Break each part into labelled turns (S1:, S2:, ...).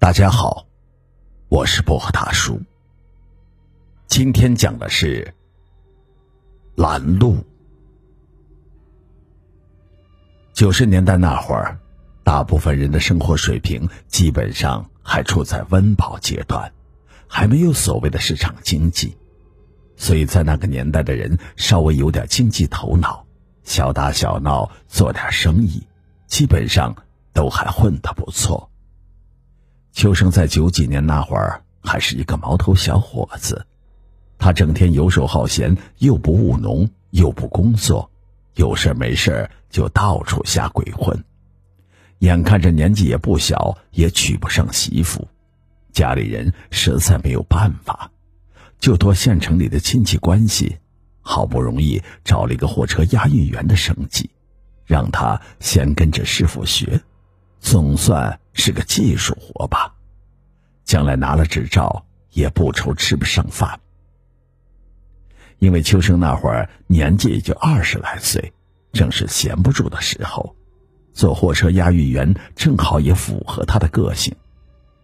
S1: 大家好，我是薄荷大叔。今天讲的是拦路。九十年代那会儿，大部分人的生活水平基本上还处在温饱阶段，还没有所谓的市场经济，所以在那个年代的人稍微有点经济头脑，小打小闹做点生意，基本上都还混得不错。秋生在九几年那会儿还是一个毛头小伙子，他整天游手好闲，又不务农，又不工作，有事没事就到处瞎鬼混。眼看着年纪也不小，也娶不上媳妇，家里人实在没有办法，就托县城里的亲戚关系，好不容易找了一个货车押运员的生计，让他先跟着师傅学。总算是个技术活吧，将来拿了执照也不愁吃不上饭。因为秋生那会儿年纪也就二十来岁，正是闲不住的时候，做货车押运员正好也符合他的个性，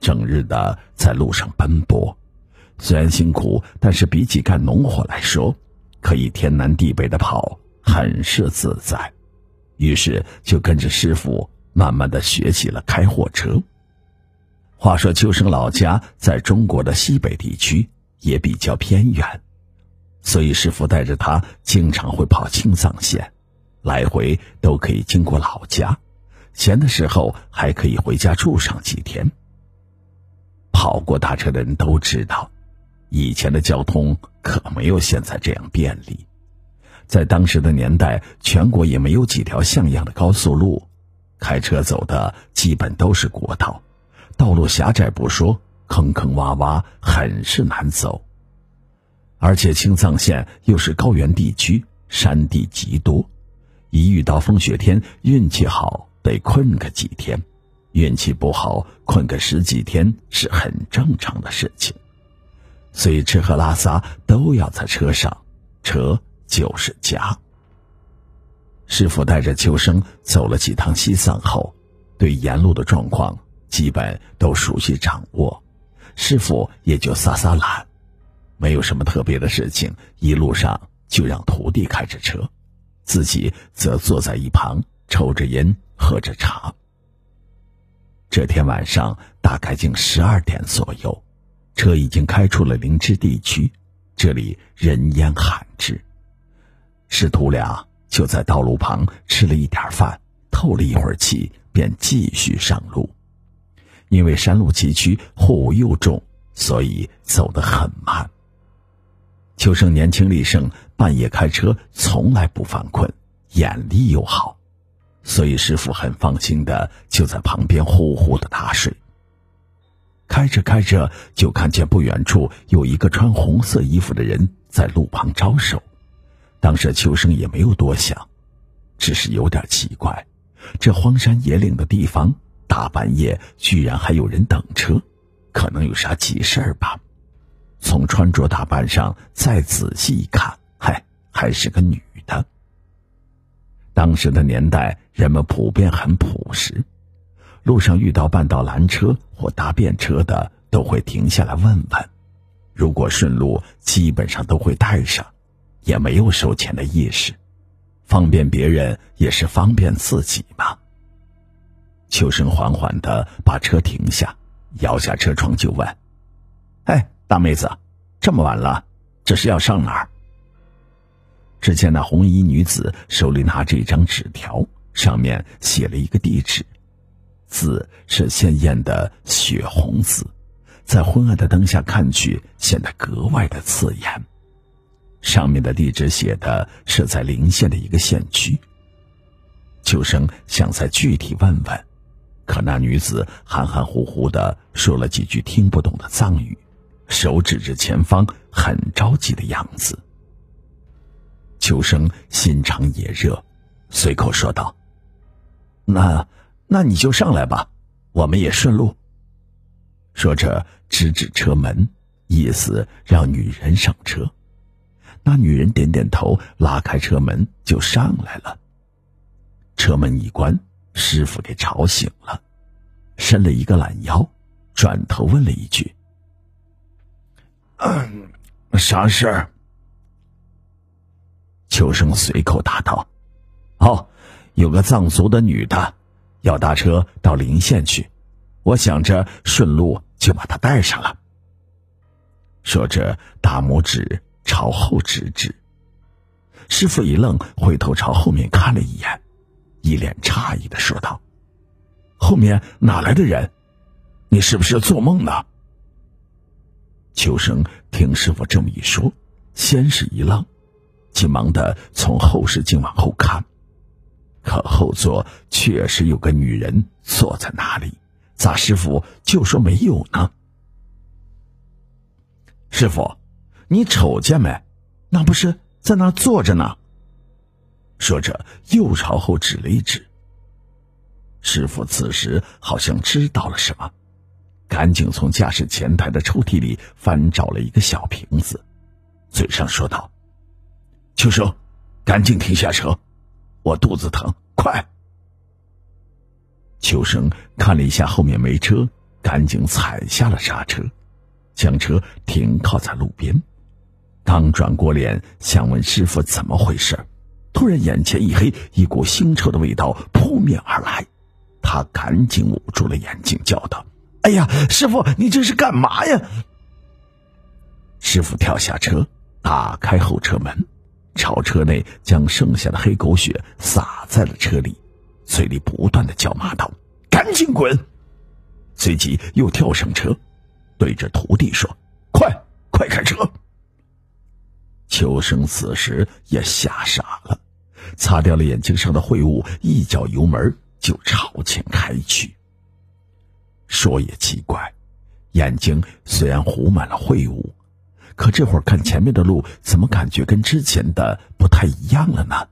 S1: 整日的在路上奔波，虽然辛苦，但是比起干农活来说，可以天南地北的跑，很是自在。于是就跟着师傅。慢慢的学起了开货车。话说秋生老家在中国的西北地区，也比较偏远，所以师傅带着他经常会跑青藏线，来回都可以经过老家，闲的时候还可以回家住上几天。跑过大车的人都知道，以前的交通可没有现在这样便利，在当时的年代，全国也没有几条像样的高速路。开车走的基本都是国道，道路狭窄不说，坑坑洼洼，很是难走。而且青藏线又是高原地区，山地极多，一遇到风雪天，运气好得困个几天，运气不好困个十几天是很正常的事情。所以吃喝拉撒都要在车上，车就是家。师傅带着秋生走了几趟西藏后，对沿路的状况基本都熟悉掌握，师傅也就撒撒懒，没有什么特别的事情，一路上就让徒弟开着车，自己则坐在一旁抽着烟喝着茶。这天晚上大概近十二点左右，车已经开出了林芝地区，这里人烟罕至，师徒俩。就在道路旁吃了一点饭，透了一会儿气，便继续上路。因为山路崎岖，货物又重，所以走得很慢。秋生年轻力盛，半夜开车从来不犯困，眼力又好，所以师傅很放心的就在旁边呼呼的打水。开着开着，就看见不远处有一个穿红色衣服的人在路旁招手。当时秋生也没有多想，只是有点奇怪，这荒山野岭的地方，大半夜居然还有人等车，可能有啥急事儿吧？从穿着打扮上再仔细一看，嗨，还是个女的。当时的年代，人们普遍很朴实，路上遇到半道拦车或搭便车的，都会停下来问问，如果顺路，基本上都会带上。也没有收钱的意识，方便别人也是方便自己嘛。秋生缓缓的把车停下，摇下车窗就问：“哎，大妹子，这么晚了，这是要上哪儿？”只见那红衣女子手里拿着一张纸条，上面写了一个地址，字是鲜艳的血红字，在昏暗的灯下看去显得格外的刺眼。上面的地址写的是在临县的一个县区。秋生想再具体问问，可那女子含含糊糊的说了几句听不懂的藏语，手指着前方，很着急的样子。秋生心肠也热，随口说道：“那那你就上来吧，我们也顺路。”说着指指车门，意思让女人上车。那女人点点头，拉开车门就上来了。车门一关，师傅给吵醒了，伸了一个懒腰，转头问了一句：“嗯，啥事儿？”秋生随口答道：“哦，有个藏族的女的，要搭车到临县去，我想着顺路就把她带上了。”说着，大拇指朝后指指。师傅一愣，回头朝后面看了一眼，一脸诧异的说道：“后面哪来的人？你是不是做梦呢？”秋生听师傅这么一说，先是一愣。急忙的从后视镜往后看，可后座确实有个女人坐在那里，咋师傅就说没有呢？师傅，你瞅见没？那不是在那坐着呢？说着又朝后指了一指。师傅此时好像知道了什么，赶紧从驾驶前台的抽屉里翻找了一个小瓶子，嘴上说道。秋生，赶紧停下车，我肚子疼，快！秋生看了一下后面没车，赶紧踩下了刹车，将车停靠在路边。刚转过脸想问师傅怎么回事，突然眼前一黑，一股腥臭的味道扑面而来，他赶紧捂住了眼睛，叫道：“哎呀，师傅，你这是干嘛呀？”师傅跳下车，打开后车门。朝车内将剩下的黑狗血洒在了车里，嘴里不断的叫骂道：“赶紧滚！”随即又跳上车，对着徒弟说：“快，快开车！”秋生此时也吓傻了，擦掉了眼睛上的秽物，一脚油门就朝前开去。说也奇怪，眼睛虽然糊满了秽物。可这会儿看前面的路，怎么感觉跟之前的不太一样了呢？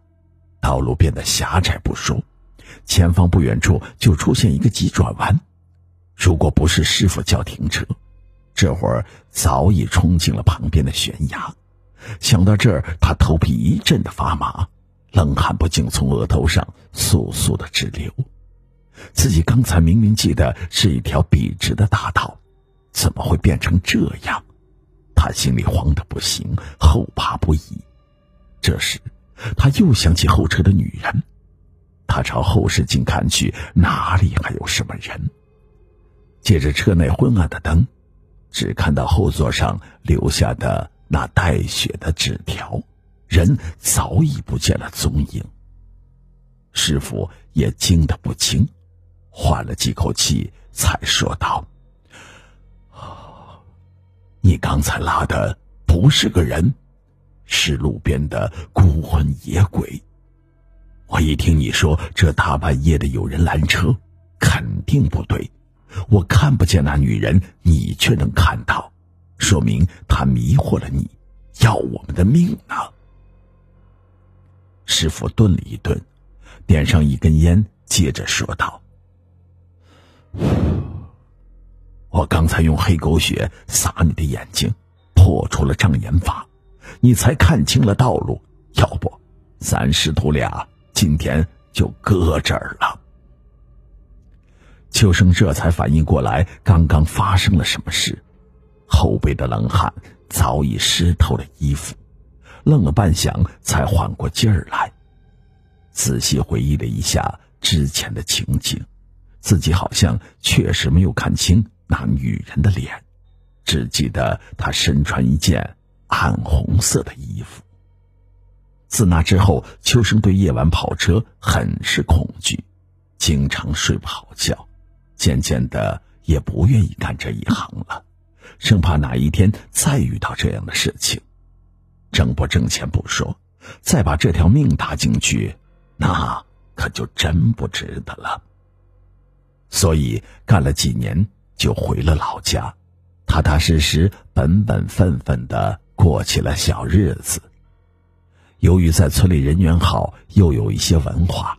S1: 道路变得狭窄不说，前方不远处就出现一个急转弯。如果不是师傅叫停车，这会儿早已冲进了旁边的悬崖。想到这儿，他头皮一阵的发麻，冷汗不禁从额头上簌簌的直流。自己刚才明明记得是一条笔直的大道，怎么会变成这样？他心里慌得不行，后怕不已。这时，他又想起后车的女人。他朝后视镜看去，哪里还有什么人？借着车内昏暗的灯，只看到后座上留下的那带血的纸条，人早已不见了踪影。师傅也惊得不轻，换了几口气，才说道。你刚才拉的不是个人，是路边的孤魂野鬼。我一听你说这大半夜的有人拦车，肯定不对。我看不见那女人，你却能看到，说明他迷惑了你，要我们的命呢。师傅顿了一顿，点上一根烟，接着说道。我刚才用黑狗血洒你的眼睛，破除了障眼法，你才看清了道路。要不，咱师徒俩今天就搁这儿了。秋生这才反应过来，刚刚发生了什么事，后背的冷汗早已湿透了衣服，愣了半晌才缓过劲儿来，仔细回忆了一下之前的情景，自己好像确实没有看清。那女人的脸，只记得她身穿一件暗红色的衣服。自那之后，秋生对夜晚跑车很是恐惧，经常睡不好觉，渐渐的也不愿意干这一行了，生怕哪一天再遇到这样的事情，挣不挣钱不说，再把这条命搭进去，那可就真不值得了。所以干了几年。就回了老家，踏踏实实、本本分分的过起了小日子。由于在村里人缘好，又有一些文化，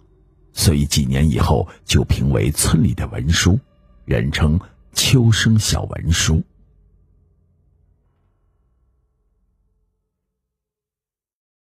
S1: 所以几年以后就评为村里的文书，人称“秋生小文书”。